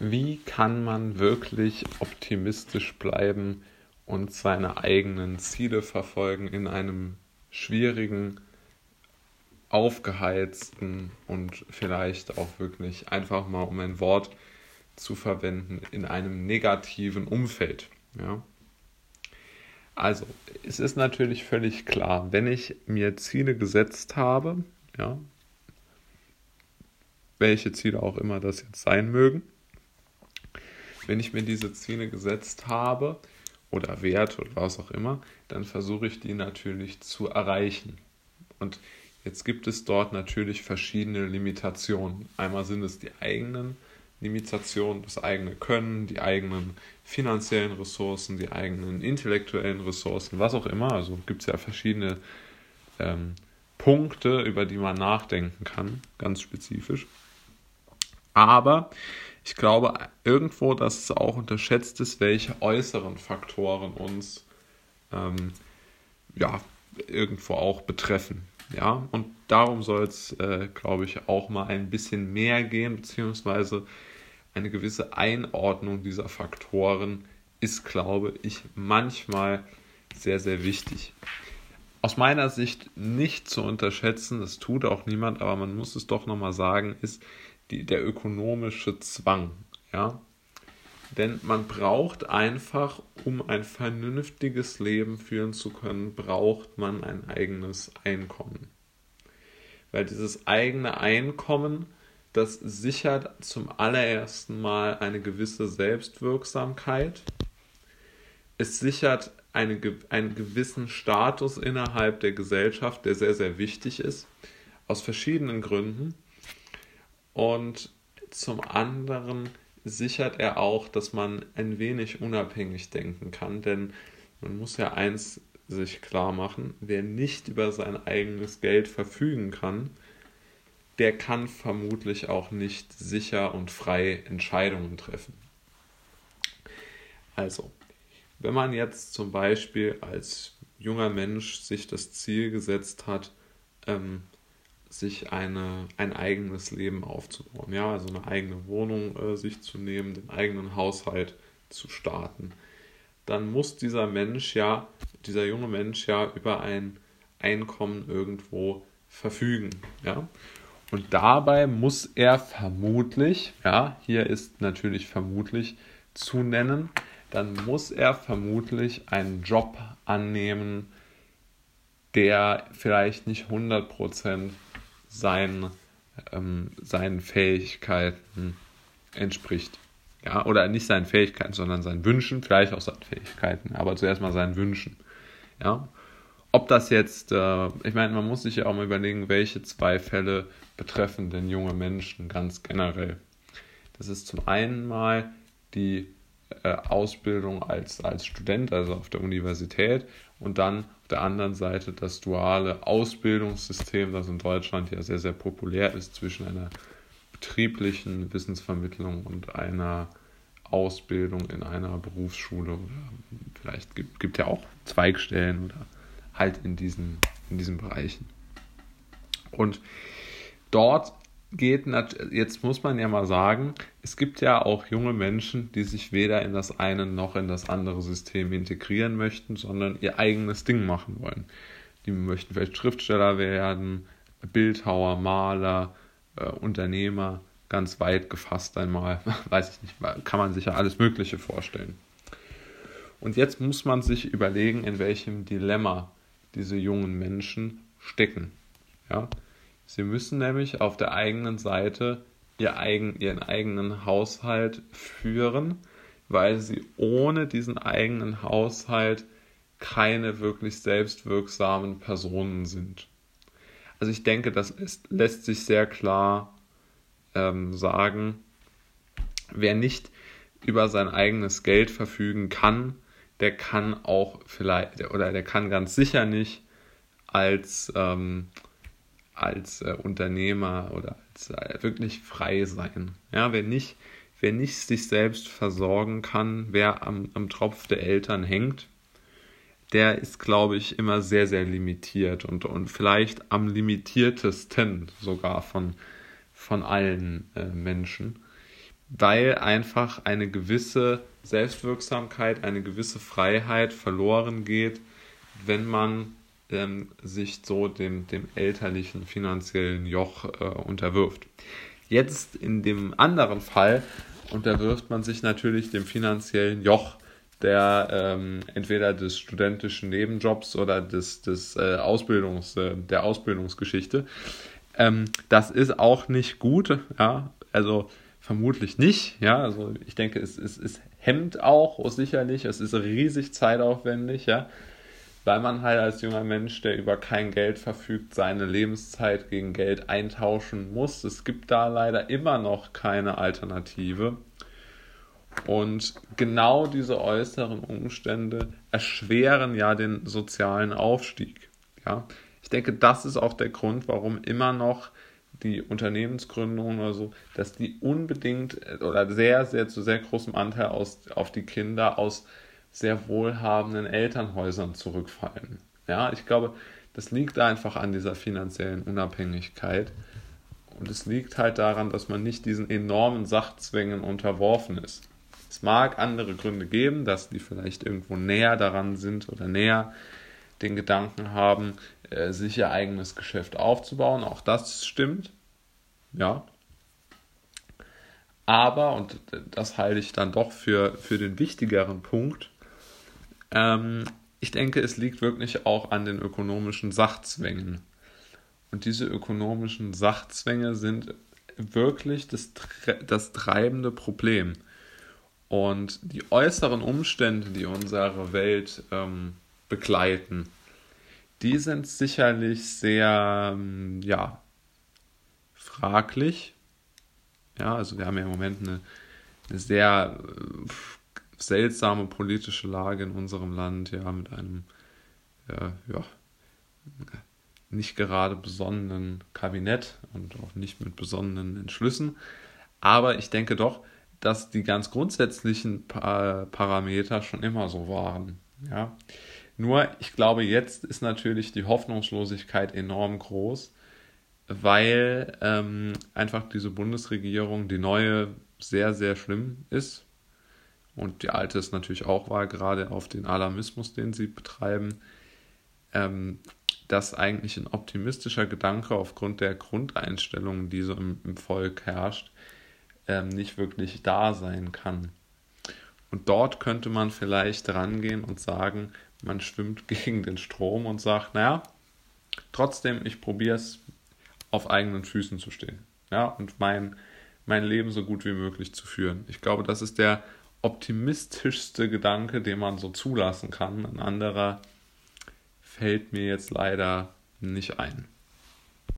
wie kann man wirklich optimistisch bleiben und seine eigenen Ziele verfolgen in einem schwierigen, aufgeheizten und vielleicht auch wirklich einfach mal um ein Wort zu verwenden in einem negativen Umfeld. Ja? Also, es ist natürlich völlig klar, wenn ich mir Ziele gesetzt habe, ja, welche Ziele auch immer das jetzt sein mögen, wenn ich mir diese Ziele gesetzt habe oder Werte oder was auch immer, dann versuche ich die natürlich zu erreichen. Und jetzt gibt es dort natürlich verschiedene Limitationen. Einmal sind es die eigenen Limitationen, das eigene Können, die eigenen finanziellen Ressourcen, die eigenen intellektuellen Ressourcen, was auch immer. Also gibt es ja verschiedene ähm, Punkte, über die man nachdenken kann, ganz spezifisch. Aber ich glaube irgendwo, dass es auch unterschätzt ist, welche äußeren Faktoren uns ähm, ja, irgendwo auch betreffen. Ja, und darum soll es, äh, glaube ich, auch mal ein bisschen mehr gehen, beziehungsweise eine gewisse Einordnung dieser Faktoren ist, glaube ich, manchmal sehr, sehr wichtig. Aus meiner Sicht nicht zu unterschätzen, das tut auch niemand, aber man muss es doch nochmal sagen, ist, die, der ökonomische Zwang. Ja? Denn man braucht einfach, um ein vernünftiges Leben führen zu können, braucht man ein eigenes Einkommen. Weil dieses eigene Einkommen, das sichert zum allerersten Mal eine gewisse Selbstwirksamkeit. Es sichert eine, einen gewissen Status innerhalb der Gesellschaft, der sehr, sehr wichtig ist, aus verschiedenen Gründen. Und zum anderen sichert er auch, dass man ein wenig unabhängig denken kann, denn man muss ja eins sich klar machen, wer nicht über sein eigenes Geld verfügen kann, der kann vermutlich auch nicht sicher und frei Entscheidungen treffen. Also, wenn man jetzt zum Beispiel als junger Mensch sich das Ziel gesetzt hat, ähm, sich eine, ein eigenes Leben aufzubauen. Ja, also eine eigene Wohnung äh, sich zu nehmen, den eigenen Haushalt zu starten. Dann muss dieser Mensch ja, dieser junge Mensch ja über ein Einkommen irgendwo verfügen. Ja. Und dabei muss er vermutlich, ja, hier ist natürlich vermutlich zu nennen, dann muss er vermutlich einen Job annehmen, der vielleicht nicht 100% seinen, ähm, seinen Fähigkeiten entspricht. Ja, oder nicht seinen Fähigkeiten, sondern seinen Wünschen, vielleicht auch seinen Fähigkeiten, aber zuerst mal seinen Wünschen. Ja. Ob das jetzt, äh, ich meine, man muss sich ja auch mal überlegen, welche zwei Fälle betreffen denn junge Menschen ganz generell. Das ist zum einen mal die äh, Ausbildung als, als Student, also auf der Universität, und dann auf der anderen Seite das duale Ausbildungssystem, das in Deutschland ja sehr, sehr populär ist, zwischen einer betrieblichen Wissensvermittlung und einer Ausbildung in einer Berufsschule oder vielleicht gibt, gibt ja auch Zweigstellen oder halt in diesen, in diesen Bereichen. Und dort geht, jetzt muss man ja mal sagen, es gibt ja auch junge Menschen, die sich weder in das eine noch in das andere System integrieren möchten, sondern ihr eigenes Ding machen wollen. Die möchten vielleicht Schriftsteller werden, Bildhauer, Maler, äh, Unternehmer, ganz weit gefasst einmal, weiß ich nicht, kann man sich ja alles Mögliche vorstellen. Und jetzt muss man sich überlegen, in welchem Dilemma diese jungen Menschen stecken. Ja? Sie müssen nämlich auf der eigenen Seite ihr eigen, ihren eigenen Haushalt führen, weil sie ohne diesen eigenen Haushalt keine wirklich selbstwirksamen Personen sind. Also ich denke, das ist, lässt sich sehr klar ähm, sagen, wer nicht über sein eigenes Geld verfügen kann, der kann auch vielleicht oder der kann ganz sicher nicht als ähm, als äh, Unternehmer oder als äh, wirklich frei sein. Ja, wer nicht, wer nicht sich selbst versorgen kann, wer am, am Tropf der Eltern hängt, der ist, glaube ich, immer sehr, sehr limitiert und, und vielleicht am limitiertesten sogar von, von allen äh, Menschen. weil einfach eine gewisse Selbstwirksamkeit, eine gewisse Freiheit verloren geht, wenn man ähm, sich so dem, dem elterlichen finanziellen Joch äh, unterwirft. Jetzt in dem anderen Fall unterwirft man sich natürlich dem finanziellen Joch der ähm, entweder des studentischen Nebenjobs oder des, des äh, Ausbildungs, äh, der Ausbildungsgeschichte. Ähm, das ist auch nicht gut, ja, also vermutlich nicht, ja, also ich denke, es, es, es hemmt auch sicherlich, es ist riesig zeitaufwendig, ja, weil man halt als junger Mensch, der über kein Geld verfügt, seine Lebenszeit gegen Geld eintauschen muss. Es gibt da leider immer noch keine Alternative. Und genau diese äußeren Umstände erschweren ja den sozialen Aufstieg. Ja? Ich denke, das ist auch der Grund, warum immer noch die Unternehmensgründungen oder so, dass die unbedingt oder sehr, sehr zu sehr großem Anteil aus, auf die Kinder aus sehr wohlhabenden Elternhäusern zurückfallen. Ja, ich glaube, das liegt einfach an dieser finanziellen Unabhängigkeit. Und es liegt halt daran, dass man nicht diesen enormen Sachzwängen unterworfen ist. Es mag andere Gründe geben, dass die vielleicht irgendwo näher daran sind oder näher den Gedanken haben, äh, sich ihr eigenes Geschäft aufzubauen. Auch das stimmt. Ja. Aber, und das halte ich dann doch für, für den wichtigeren Punkt, ähm, ich denke, es liegt wirklich auch an den ökonomischen Sachzwängen. Und diese ökonomischen Sachzwänge sind wirklich das, das treibende Problem. Und die äußeren Umstände, die unsere Welt ähm, begleiten, die sind sicherlich sehr, ähm, ja, fraglich. Ja, also wir haben ja im Moment eine, eine sehr äh, seltsame politische Lage in unserem Land, ja, mit einem, äh, ja, nicht gerade besonnenen Kabinett und auch nicht mit besonnenen Entschlüssen. Aber ich denke doch, dass die ganz grundsätzlichen pa Parameter schon immer so waren. Ja. Nur, ich glaube, jetzt ist natürlich die Hoffnungslosigkeit enorm groß, weil ähm, einfach diese Bundesregierung, die neue, sehr, sehr schlimm ist. Und die alte ist natürlich auch war, gerade auf den Alarmismus, den sie betreiben, ähm, dass eigentlich ein optimistischer Gedanke aufgrund der Grundeinstellungen, die so im, im Volk herrscht, ähm, nicht wirklich da sein kann. Und dort könnte man vielleicht rangehen und sagen, man schwimmt gegen den Strom und sagt, naja, trotzdem, ich probiere es auf eigenen Füßen zu stehen. Ja, und mein, mein Leben so gut wie möglich zu führen. Ich glaube, das ist der optimistischste Gedanke, den man so zulassen kann. Ein anderer fällt mir jetzt leider nicht ein.